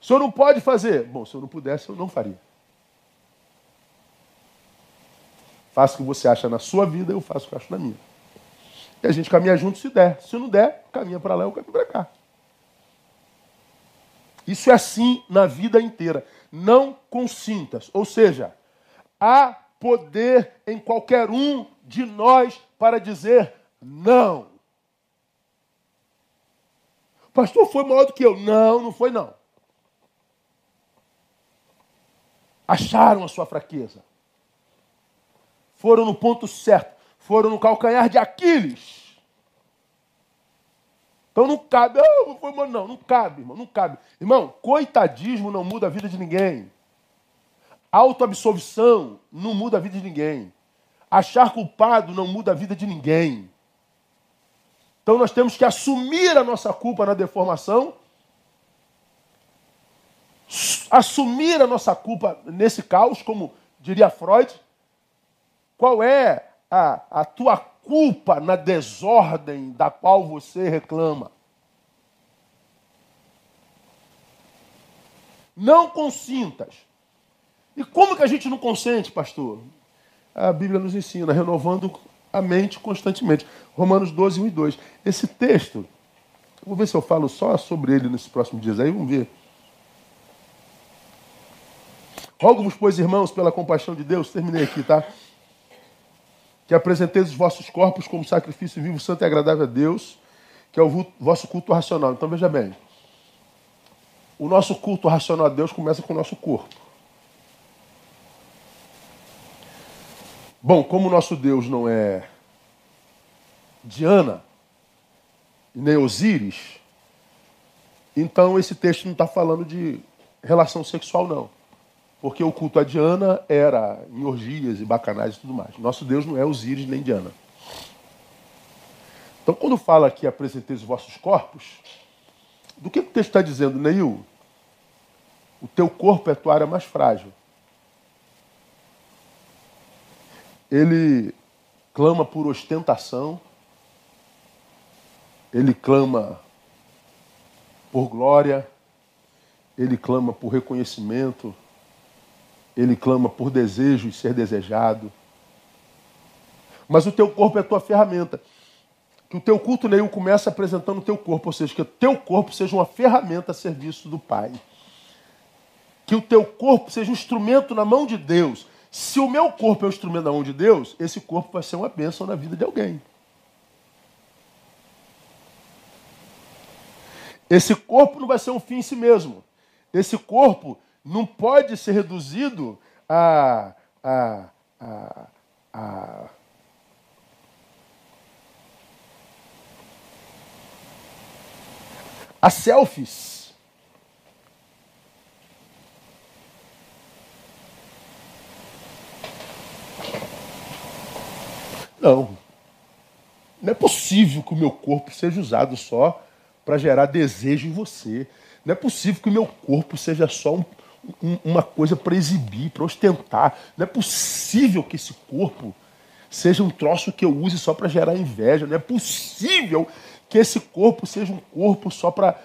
O senhor não pode fazer? Bom, se eu não pudesse, eu não faria. Faça o que você acha na sua vida, eu faço o que eu acho na minha. E a gente caminha junto se der. Se não der, caminha para lá, eu caminho para cá. Isso é assim na vida inteira. Não consintas. Ou seja, há poder em qualquer um de nós para dizer não. Pastor, foi maior do que eu. Não, não foi não. Acharam a sua fraqueza foram no ponto certo, foram no calcanhar de Aquiles. Então não cabe, oh, não, não cabe, irmão, não cabe. Irmão, coitadismo não muda a vida de ninguém. Autoabsorção não muda a vida de ninguém. Achar culpado não muda a vida de ninguém. Então nós temos que assumir a nossa culpa na deformação, assumir a nossa culpa nesse caos, como diria Freud, qual é a, a tua culpa na desordem da qual você reclama? Não consintas. E como que a gente não consente, pastor? A Bíblia nos ensina, renovando a mente constantemente. Romanos 12, 1 e 2. Esse texto, vou ver se eu falo só sobre ele nesses próximos dias aí, vamos ver. Rogo-vos, pois, irmãos, pela compaixão de Deus, terminei aqui, tá? Que apresenteis os vossos corpos como sacrifício vivo, santo e agradável a Deus, que é o vosso culto racional. Então veja bem, o nosso culto racional a Deus começa com o nosso corpo. Bom, como o nosso Deus não é Diana nem Osíris, então esse texto não está falando de relação sexual, não. Porque o culto a Diana era em orgias e bacanais e tudo mais. Nosso Deus não é Osíris nem Diana. Então, quando fala aqui apresentei os vossos corpos, do que o texto está dizendo, Neil? O teu corpo é a tua área mais frágil. Ele clama por ostentação, ele clama por glória, ele clama por reconhecimento, ele clama por desejo e ser desejado. Mas o teu corpo é a tua ferramenta. Que o teu culto nenhum comece apresentando o teu corpo, ou seja, que o teu corpo seja uma ferramenta a serviço do Pai. Que o teu corpo seja um instrumento na mão de Deus. Se o meu corpo é um instrumento na mão de Deus, esse corpo vai ser uma bênção na vida de alguém. Esse corpo não vai ser um fim em si mesmo. Esse corpo não pode ser reduzido a, a, a, a a selfies. Não. Não é possível que o meu corpo seja usado só para gerar desejo em você. Não é possível que o meu corpo seja só um, uma coisa para exibir, para ostentar. Não é possível que esse corpo seja um troço que eu use só para gerar inveja. Não é possível que esse corpo seja um corpo só para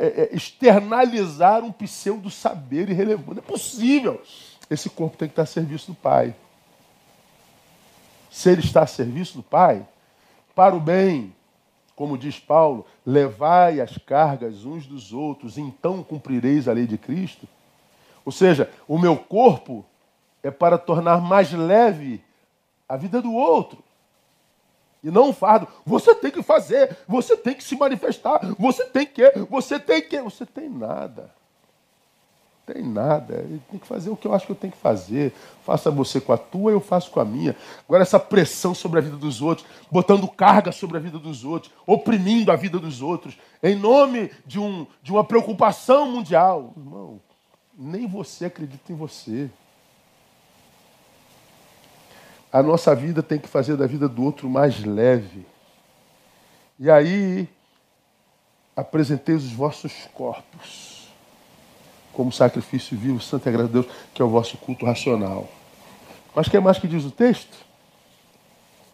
é, é, externalizar um pseudo saber irrelevante. Não é possível. Esse corpo tem que estar a serviço do Pai. Se ele está a serviço do Pai, para o bem, como diz Paulo, levai as cargas uns dos outros, então cumprireis a lei de Cristo. Ou seja, o meu corpo é para tornar mais leve a vida do outro. E não um fardo. Você tem que fazer, você tem que se manifestar, você tem que, você tem que. Você tem nada. Tem nada. Tem que fazer o que eu acho que eu tenho que fazer. Faça você com a tua, eu faço com a minha. Agora, essa pressão sobre a vida dos outros, botando carga sobre a vida dos outros, oprimindo a vida dos outros, em nome de, um, de uma preocupação mundial. Irmão, nem você acredita em você. A nossa vida tem que fazer da vida do outro mais leve. E aí, apresentei os vossos corpos como sacrifício vivo, santo e agrado a Deus, que é o vosso culto racional. Mas que mais que diz o texto?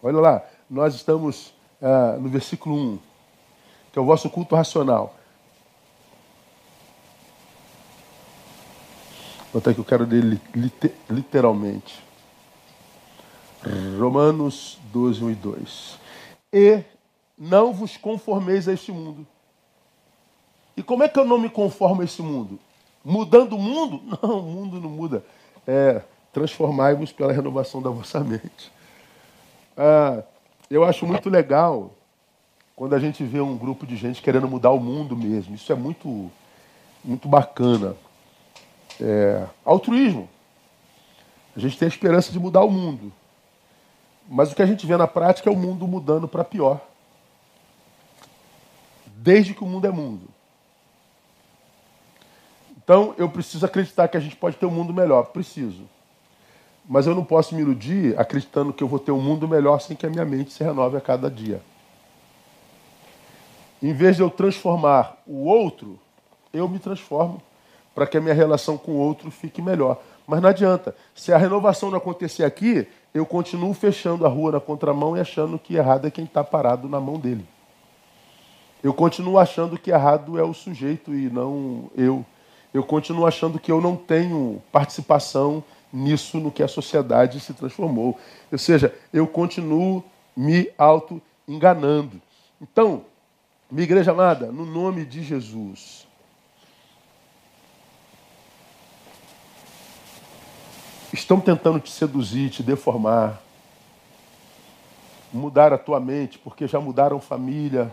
Olha lá, nós estamos ah, no versículo 1, que é o vosso culto racional. Vou que eu quero ler literalmente. Romanos 12, 1 e 2. E não vos conformeis a este mundo. E como é que eu não me conformo a esse mundo? Mudando o mundo? Não, o mundo não muda. É, transformai-vos pela renovação da vossa mente. Ah, eu acho muito legal quando a gente vê um grupo de gente querendo mudar o mundo mesmo. Isso é muito, muito bacana. É, altruísmo. A gente tem a esperança de mudar o mundo. Mas o que a gente vê na prática é o mundo mudando para pior. Desde que o mundo é mundo. Então eu preciso acreditar que a gente pode ter um mundo melhor. Preciso. Mas eu não posso me iludir acreditando que eu vou ter um mundo melhor sem que a minha mente se renove a cada dia. Em vez de eu transformar o outro, eu me transformo para que a minha relação com o outro fique melhor. Mas não adianta. Se a renovação não acontecer aqui, eu continuo fechando a rua na contramão e achando que errado é quem está parado na mão dele. Eu continuo achando que errado é o sujeito e não eu eu continuo achando que eu não tenho participação nisso no que a sociedade se transformou. Ou seja, eu continuo me auto-enganando. Então, minha igreja amada, no nome de Jesus, estão tentando te seduzir, te deformar, mudar a tua mente, porque já mudaram família,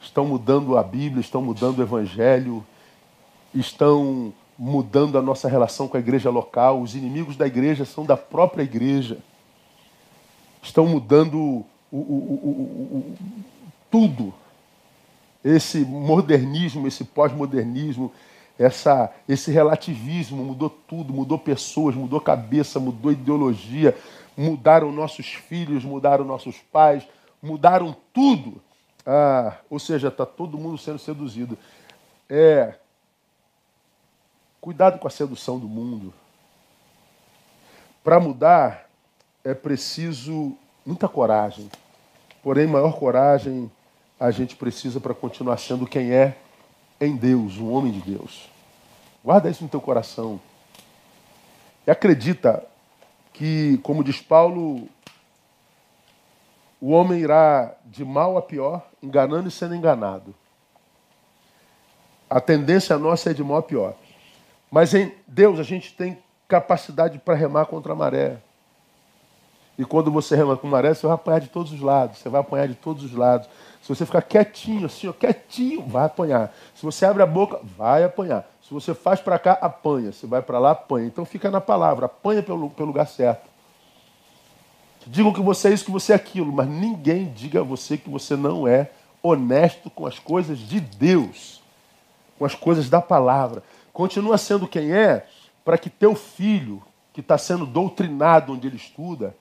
estão mudando a Bíblia, estão mudando o Evangelho, estão mudando a nossa relação com a igreja local, os inimigos da igreja são da própria igreja. Estão mudando o, o, o, tudo. Esse modernismo, esse pós-modernismo, essa, esse relativismo mudou tudo, mudou pessoas, mudou cabeça, mudou ideologia, mudaram nossos filhos, mudaram nossos pais, mudaram tudo. Ah, ou seja, está todo mundo sendo seduzido. É, Cuidado com a sedução do mundo. Para mudar é preciso muita coragem. Porém, maior coragem a gente precisa para continuar sendo quem é em Deus, um homem de Deus. Guarda isso no teu coração. E acredita que, como diz Paulo, o homem irá de mal a pior, enganando e sendo enganado. A tendência nossa é de mal a pior. Mas em Deus a gente tem capacidade para remar contra a maré. E quando você rema com maré, você vai apanhar de todos os lados. Você vai apanhar de todos os lados. Se você ficar quietinho, assim, ó, quietinho, vai apanhar. Se você abre a boca, vai apanhar. Se você faz para cá, apanha. Se vai para lá, apanha. Então fica na palavra, apanha pelo, pelo lugar certo. Digam que você é isso, que você é aquilo, mas ninguém diga a você que você não é honesto com as coisas de Deus, com as coisas da palavra. Continua sendo quem é, para que teu filho, que está sendo doutrinado onde ele estuda,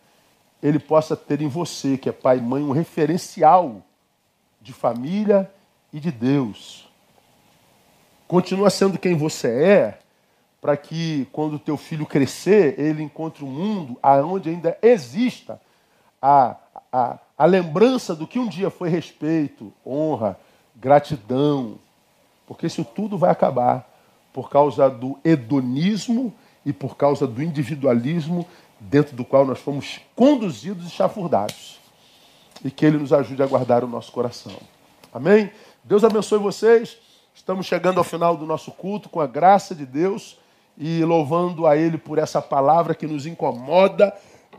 ele possa ter em você, que é pai e mãe, um referencial de família e de Deus. Continua sendo quem você é, para que quando teu filho crescer, ele encontre um mundo onde ainda exista a, a, a lembrança do que um dia foi respeito, honra, gratidão. Porque isso tudo vai acabar por causa do hedonismo e por causa do individualismo dentro do qual nós fomos conduzidos e chafurdados. E que Ele nos ajude a guardar o nosso coração. Amém? Deus abençoe vocês. Estamos chegando ao final do nosso culto com a graça de Deus e louvando a Ele por essa palavra que nos incomoda,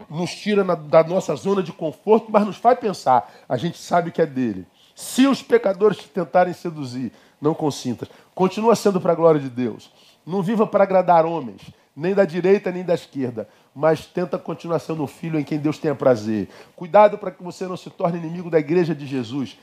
nos tira na, da nossa zona de conforto, mas nos faz pensar. A gente sabe que é dele. Se os pecadores te tentarem seduzir, não consintas. Continua sendo para a glória de Deus. Não viva para agradar homens, nem da direita nem da esquerda, mas tenta continuar sendo um filho em quem Deus tenha prazer. Cuidado para que você não se torne inimigo da igreja de Jesus.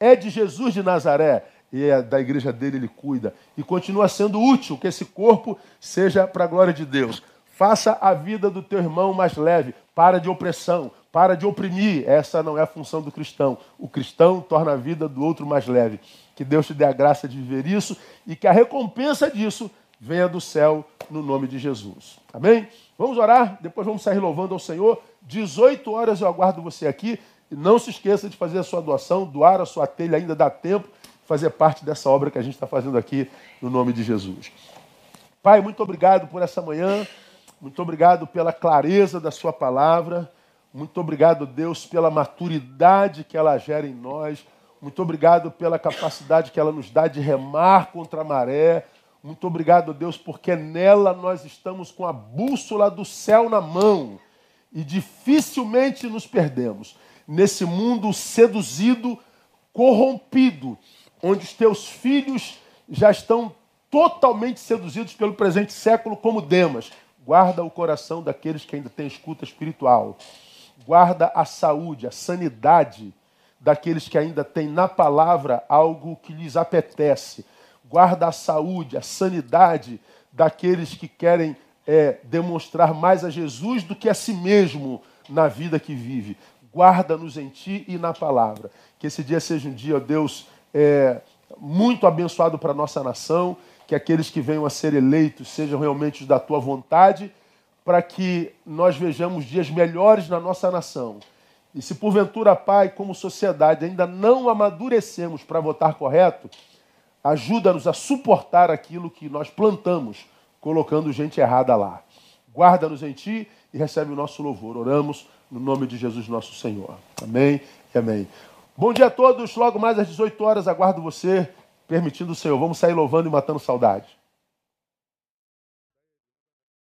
É de Jesus de Nazaré e é da igreja dele ele cuida. E continua sendo útil que esse corpo seja para a glória de Deus. Faça a vida do teu irmão mais leve. Para de opressão, para de oprimir. Essa não é a função do cristão. O cristão torna a vida do outro mais leve. Que Deus te dê a graça de viver isso e que a recompensa disso venha do céu no nome de Jesus. Amém? Vamos orar, depois vamos sair louvando ao Senhor. 18 horas eu aguardo você aqui. E não se esqueça de fazer a sua doação, doar a sua telha, ainda dá tempo, fazer parte dessa obra que a gente está fazendo aqui no nome de Jesus. Pai, muito obrigado por essa manhã. Muito obrigado pela clareza da Sua palavra. Muito obrigado, Deus, pela maturidade que ela gera em nós. Muito obrigado pela capacidade que ela nos dá de remar contra a maré. Muito obrigado, Deus, porque nela nós estamos com a bússola do céu na mão e dificilmente nos perdemos. Nesse mundo seduzido, corrompido, onde os teus filhos já estão totalmente seduzidos pelo presente século, como Demas. Guarda o coração daqueles que ainda têm escuta espiritual. Guarda a saúde, a sanidade daqueles que ainda têm na palavra algo que lhes apetece. Guarda a saúde, a sanidade daqueles que querem é, demonstrar mais a Jesus do que a si mesmo na vida que vive. Guarda-nos em ti e na palavra. Que esse dia seja um dia, ó Deus, é, muito abençoado para a nossa nação que aqueles que venham a ser eleitos sejam realmente da tua vontade, para que nós vejamos dias melhores na nossa nação. E se porventura, Pai, como sociedade, ainda não amadurecemos para votar correto, ajuda-nos a suportar aquilo que nós plantamos, colocando gente errada lá. Guarda-nos em Ti e recebe o nosso louvor. Oramos no nome de Jesus, nosso Senhor. Amém e amém. Bom dia a todos. Logo mais às 18 horas, aguardo você permitindo o Senhor. Vamos sair louvando e matando saudade.